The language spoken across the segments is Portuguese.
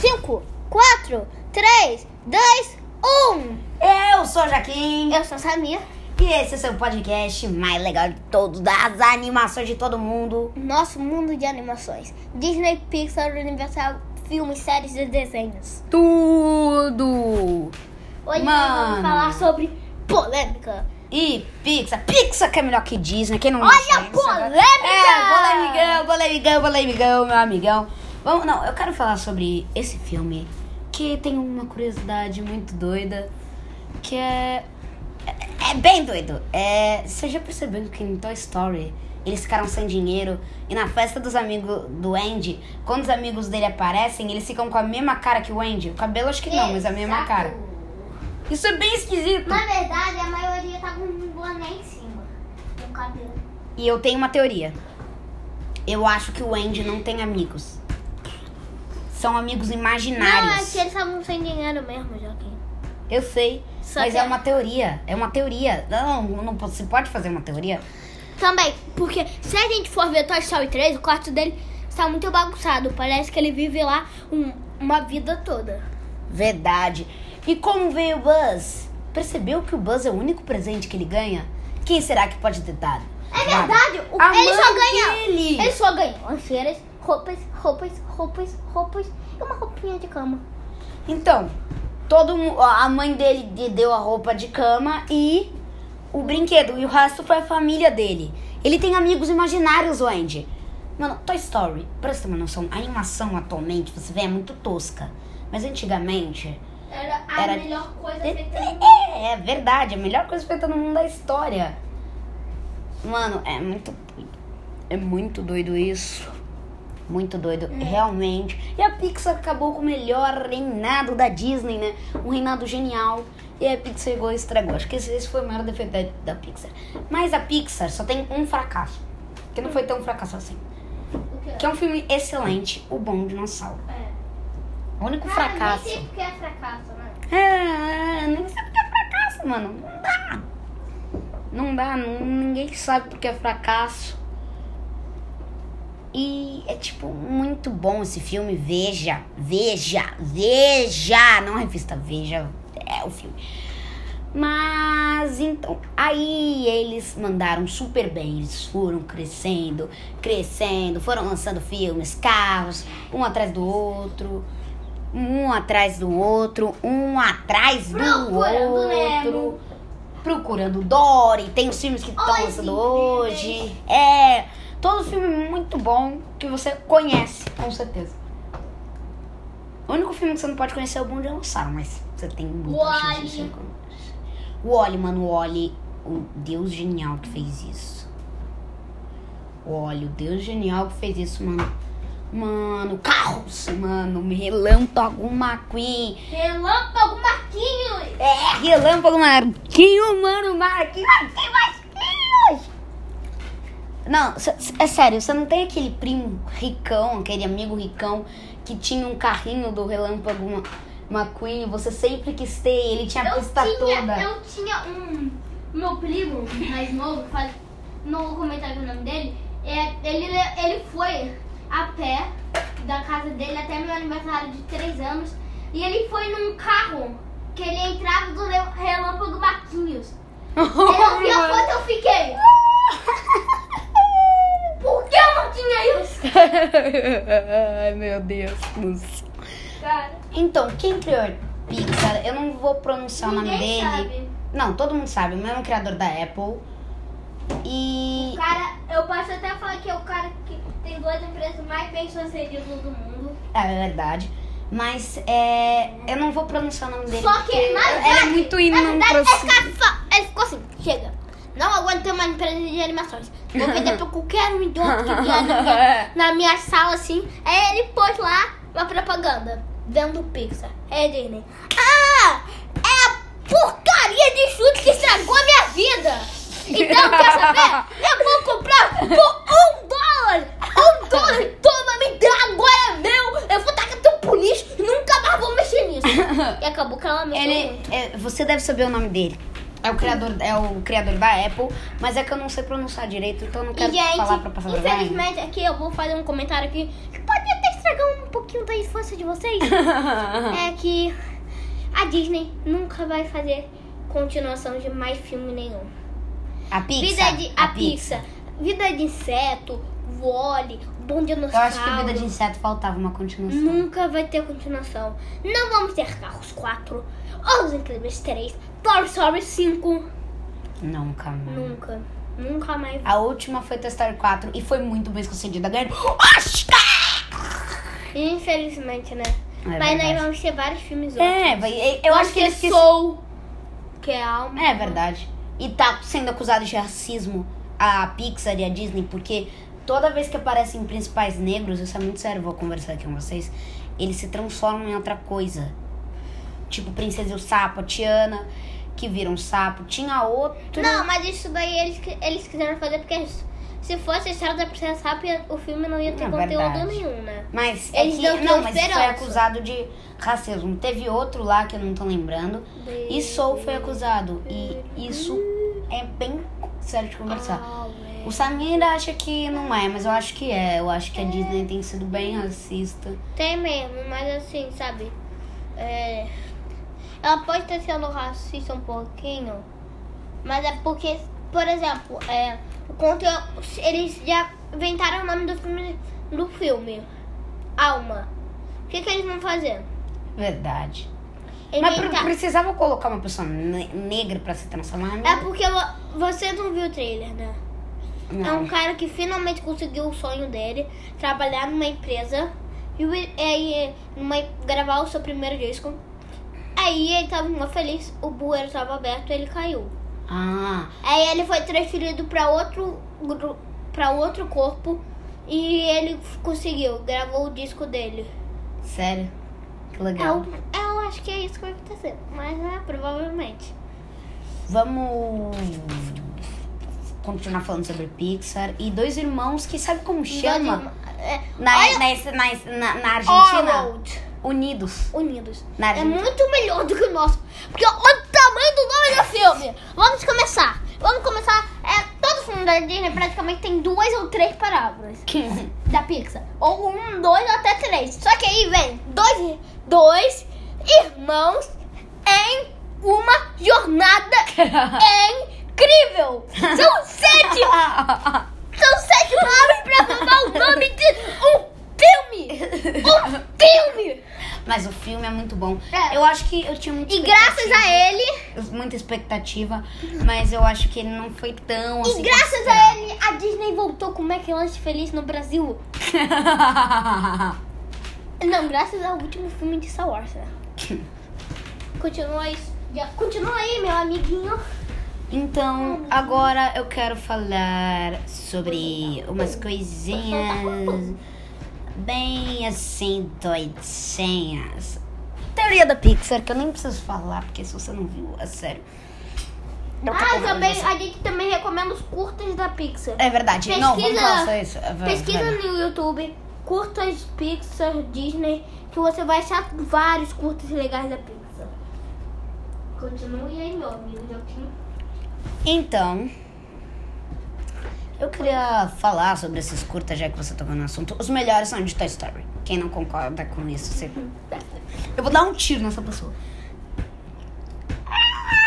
5, 4, 3, 2, 1. Eu sou a Jaquim. Eu sou a Samir. E esse é o seu podcast mais legal de todos, das animações de todo mundo. Nosso mundo de animações. Disney, Pixar, Universal, filmes, séries e desenhos. Tudo! Hoje Mano. vamos falar sobre polêmica. E Pixar, Pixar que é melhor que Disney, quem não Olha a polêmica! É, polemigão, polemigão, polemigão, meu amigão. Vamos, não, eu quero falar sobre esse filme que tem uma curiosidade muito doida, que é é, é bem doido. É, você já percebeu que em Toy Story eles ficaram sem dinheiro e na festa dos amigos do Andy, quando os amigos dele aparecem, eles ficam com a mesma cara que o Andy? O cabelo acho que não, mas a mesma Exato. cara. Isso é bem esquisito. Na verdade, a maioria tá com um boné em cima. No cabelo. E eu tenho uma teoria. Eu acho que o Andy não tem amigos. São amigos Não, é imaginários. que eles estavam sem dinheiro mesmo, Joaquim. Eu sei. Só mas que- é uma teoria. É uma teoria. Não, não você pode fazer uma teoria. Também, porque se a gente for ver Toy Story 3, o quarto dele está muito bagunçado. Parece que ele vive lá um- uma vida toda. Verdade. E como veio o Buzz? Percebeu que o Buzz é o único presente que ele ganha? Quem será que pode ter dado? É verdade, o- ele só ganha. dele. Ele só ganha lancheiras, roupas, roupas, roupas, roupas e uma roupinha de cama. Então, todo a mãe dele deu a roupa de cama e o brinquedo. E o resto foi a família dele. Ele tem amigos imaginários, o Andy. Mano, Toy Story, presta uma noção. A animação atualmente, você vê, é muito tosca. Mas antigamente. Era a Era- melhor coisa É, é, é verdade, a melhor coisa feita no mundo da história. Mano, é muito. É muito doido isso. Muito doido, realmente. E a Pixar acabou com o melhor reinado da Disney, né? Um reinado genial. E a Pixar chegou e estragou. Acho que esse, esse foi o maior defeito da, da Pixar. Mas a Pixar só tem um fracasso. Que não foi tão fracasso assim. Que é um filme excelente, O Bom Dinossauro. O único fracasso. Nem sei porque é fracasso, né? É, nem sei porque é fracasso, mano. Não dá. Não dá, não- ninguém sabe porque é fracasso. E é tipo muito bom esse filme. Veja, veja, veja. Não a revista, veja. É o filme. Mas então, aí eles mandaram super bem. Eles foram crescendo, crescendo, foram lançando filmes, carros, um atrás do outro. Um atrás do outro, um atrás do Procurando outro. Nemo. Procurando Dory, tem os filmes que estão lançando hoje. É, todo filme muito bom que você conhece, com certeza. O único filme que você não pode conhecer é o Bom Dinossauro, mas você tem muita chance de conhecer. O Oli, mano, o Oli, o Deus genial que fez isso. O Oli, o Deus genial que fez isso, mano. Mano, carros, mano, relâmpago McQueen. Relâmpago Marquinhos! É, relâmpago Marquinho, mano, Marquinho, Marquinho, Marquinhos. Não, é sério, você não tem aquele primo ricão, aquele amigo ricão que tinha um carrinho do relâmpago McQueen, você sempre quis ter, ele tinha a Eu pista tinha, toda. eu tinha um. Meu primo mais novo, faz, não vou comentar o nome dele. É, ele, ele foi a pé da casa dele até meu aniversário de 3 anos. E ele foi num carro que ele entrava do relâmpago Marquinhos. Eu vi a foto eu fiquei. Por que eu não tinha isso? Ai, meu Deus. Cara, Então, quem criou Pixar? Eu não vou pronunciar o nome ninguém dele. sabe. Não, todo mundo sabe, o mesmo criador da Apple. E. O cara, eu posso até falar que é o cara que tem duas empresas mais bem sucedidas do mundo. É verdade. Mas é. Eu não vou pronunciar o nome dele. Só que, verdade, é muito fa- ele ficou assim, chega. Não aguento ter uma empresa de animações. Vou vender pra qualquer um idiota que vier na minha, na minha sala, assim. Aí ele pôs lá uma propaganda, vendo Pixar. É Disney. Ah! É a porcaria de chute que estragou a minha vida! Então, quer saber? Eu vou comprar por um dólar! Um dólar! Toma, me dá, agora é meu! Eu vou tacar teu pro lixo e nunca mais vou mexer nisso! E acabou que ela mexeu Ele, é, você deve saber o nome dele. É o criador, é o criador da Apple, mas é que eu não sei pronunciar direito, então eu não quero E, gente, falar pra passar vergonha. infelizmente, aqui eu vou fazer um comentário aqui que pode até estragar um pouquinho perguntar a força de vocês é que a Disney nunca vai fazer continuação de mais filme nenhum. A Pixar. Vida de, a, Pixar. Vida de inseto, Wally, Bom Dinossauro. Eu acho que Vida de Inseto faltava uma continuação. Nunca vai ter continuação. Não vamos ter Carros 4, Os Incríveis 3, Toy Story 5. Nunca, mano. Nunca. Nunca mais. A última foi Toy Story 4 e foi muito bem sucedida. Ganhando Oscar! Infelizmente, né? É Mas nós vamos ter vários filmes É, ótimos. vai- eu acho que eles é quis- Soul, que é alma. É verdade. E tá sendo acusado de racismo a Pixar e a Disney, porque toda vez que aparecem principais negros, isso é muito sério, vou conversar aqui com vocês, eles se transformam em outra coisa. Tipo Princesa e o Sapo, a Tiana, que vira um sapo. Tinha outro. Não, mas isso daí eles, eles quiseram fazer porque se fosse a história da Princesa Sapo, o filme não ia ter É conteúdo verdade. nenhum, né? Mas é Eles que. não Não, mas foi esperança. acusado de racismo. Teve outro lá que eu não tô lembrando. E Soul foi acusado. E isso é bem sério de conversar. Ah, O Samir acha que não é, mas eu acho que é. Eu acho que a Disney tem sido bem racista. Tem mesmo, mas assim, sabe? É, ela pode estar sendo racista um pouquinho, mas é porque, por exemplo, é, o conteúdo, eles já inventaram o nome do filme, do filme Alma. O que, que eles vão fazer? Verdade. Mas pre- Inventar- precisava colocar uma pessoa ne- negra pra se transformar em É porque vo- você não viu o trailer, né? É Não. um cara que finalmente conseguiu o sonho dele, trabalhar numa empresa e numa, gravar o seu primeiro disco. Aí ele tava muito feliz, o bueiro estava aberto e ele caiu. Ah, Aí ele foi transferido para outro para outro corpo e ele conseguiu, gravou o disco dele. sério? Que legal. Eu, eu acho que é isso que vai acontecer, mas né, provavelmente. Vamos continuar falando sobre Pixar. E dois irmãos que sabe como chama? É, Na, olha, na, na, na, na Argentina? Old. Unidos. Unidos. Na É Argentina. muito melhor do que o nosso. Porque olha o tamanho do nome do filme. Vamos começar. Vamos começar. É, todo filme da Disney praticamente tem duas ou três palavras. Da Pixar. Ou um, dois ou até três. Só que aí vem dois, dois irmãos em uma jornada incrível. São sete. São sete palavras pra formar o nome de um filme. Um filme. Mas o filme é muito bom. É. Eu acho que eu tinha muita E graças expectativa. a ele, Muita expectativa, mas eu acho que ele não foi tão assim. e graças a ele, a Disney voltou com o McLanche Feliz no Brasil. Não, graças ao último filme de Star Wars, né? Continua aí, continua aí, meu amiguinho. Então, agora eu quero falar sobre umas coisinhas bem assim, doidinhas. Teoria da Pixar, que eu nem preciso falar, porque se você não viu, é sério. Ah, também, a gente também recomenda os curtas da Pixar. É verdade. não, vamos Pesquisa- falar só isso. É, Pesquisa vai. no YouTube, curtas Pixar, Disney, que você vai achar vários curtas legais da Pixar. Continue aí, meu amigo Joaquim. Então, eu queria falar sobre esses curtas, já que você tocou no assunto. Os melhores são de Toy Story. Quem não concorda com isso, você... Eu vou dar um tiro nessa pessoa.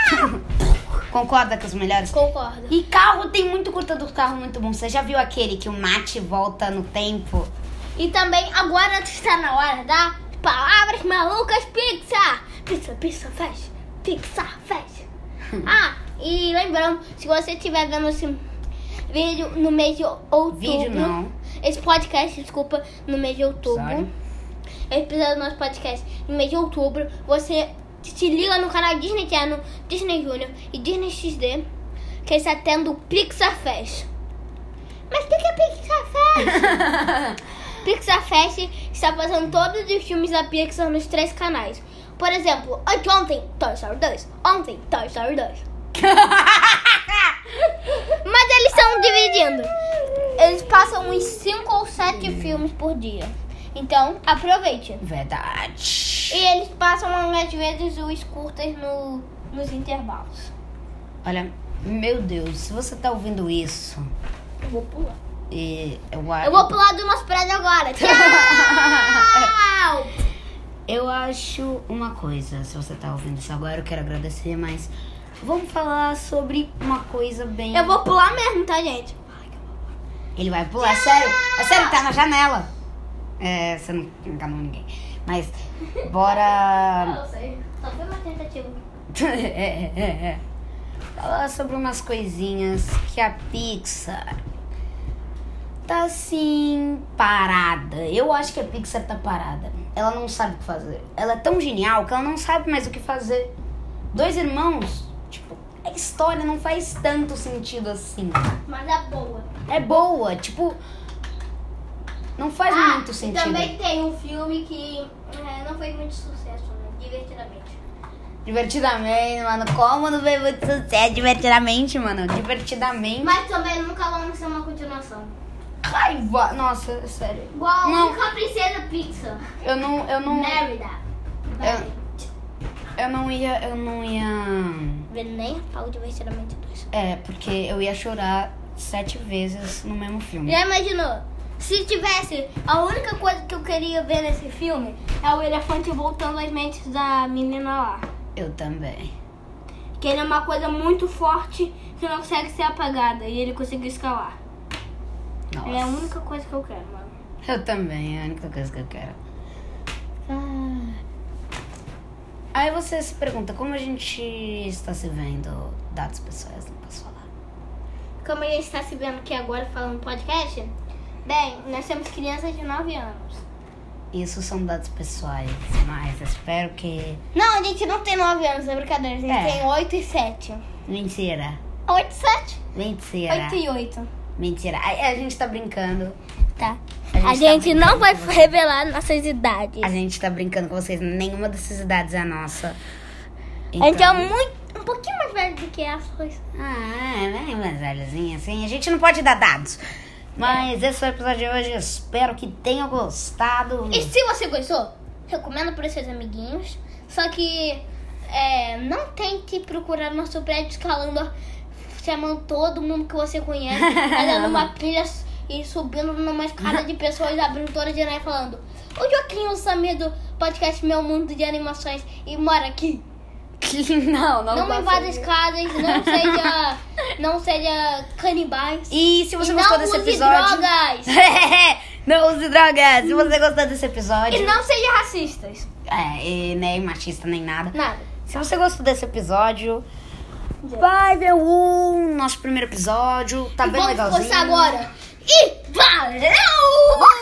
Concorda com os melhores? Concordo. E carro, tem muito curta do carro muito bom. Você já viu aquele que o Mate volta no tempo? E também agora está na hora da Palavras Malucas Pixar. Pixar, Pixar, faz. Pixar, faz. ah, e lembrando, se você estiver vendo esse vídeo no mês de outubro. Vídeo não. Esse podcast, desculpa, no mês de outubro. Sorry. Esse episódio do nosso podcast no mês de outubro. Você se liga no canal Disney Channel, Disney Junior e Disney XD, que está tendo Pixar Fest. Mas o que que é Pixar Fest? Pixar Fest está fazendo todos os filmes da Pixar nos três canais. Por exemplo, ontem Toy Story 2, ontem Toy Story 2. Mas eles estão dividindo. Eles passam uns 5 ou 7 filmes por dia. Então, aproveite. Verdade. E eles passam às vezes os curtas no, nos intervalos. Olha, meu Deus, se você tá ouvindo isso, Eu vou pular. E eu acho. Eu vou pular do nosso prédio agora. Tchau! Eu acho uma coisa, se você tá ouvindo isso agora, eu quero agradecer, mas vamos falar sobre uma coisa bem. Eu vou pular mesmo, tá, gente? Ele vai pular, é sério. É sério, tá na janela. É, você não enganou ninguém. Mas, bora. Eu sei. Só foi uma tentativa. é, é, é. Falar sobre umas coisinhas que a Pixar tá assim parada. Eu acho que a Pixar tá parada. Ela não sabe o que fazer. Ela é tão genial que ela não sabe mais o que fazer. Dois irmãos, tipo, a história não faz tanto sentido assim. Mas é boa. É boa, tipo, não faz Ah, muito sentido. também tem um filme que é, não fez muito sucesso, né? Divertidamente. Divertidamente, mano. Como não fez muito sucesso? Divertidamente, mano. Divertidamente. Mas também nunca vamos ser uma continuação. Raiva. Nossa, é sério. Igual Não. a Princesa Pixar. Eu não, eu não, Mérida. eu não ia, eu não ia. Nem a pau divertidamente dois. É, porque eu ia chorar sete vezes no mesmo filme. Já imaginou? Se tivesse, a única coisa que eu queria ver nesse filme é o elefante voltando às mentes da menina lá. Eu também. Que ele é uma coisa muito forte que não consegue ser apagada e ele conseguiu escalar. Nossa. É a única coisa que eu quero, mano. Eu também, é a única coisa que eu quero. Ah. Aí você se pergunta como a gente está se vendo dados pessoais, não posso falar. Como a gente está se vendo aqui agora falando podcast, bem, nós temos crianças de 9 anos. Isso são dados pessoais, mas espero que. Não, a gente não tem 9 anos, é brincadeira. A gente É. tem 8 e 7. Mentira. 8 e 7? Mentira. 8 e 8. Mentira. A, a gente tá brincando. Tá. A A gente tá gente não brincando vai revelar nossas idades. A gente tá brincando com vocês. Nenhuma dessas idades é a nossa. A gente é Então- muito, um pouquinho mais velho do que as coisas. Ah, é bem mais velhozinha assim. A gente não pode dar dados. Mas esse foi o episódio de hoje. Espero que tenham gostado. E se você gostou, recomenda para seus amiguinhos. Só que é, não tente procurar nosso prédio escalando, chamando todo mundo que você conhece, fazendo uma pilha e subindo numa escada de pessoas, abrindo toda a janela e falando: O Joaquim, o Samir do podcast Meu Mundo de Animações e mora aqui. não, não, Não invada escadas, não seja, não seja canibais. E se você E gostou não desse use episódio. drogas. não use drogas. Se você gostou desse episódio. E não seja racistas. É, e nem machista nem nada. Nada. Se você gostou desse episódio, vai ver o nosso primeiro episódio. Tá e bem vamos legalzinho. começar agora. E valeu!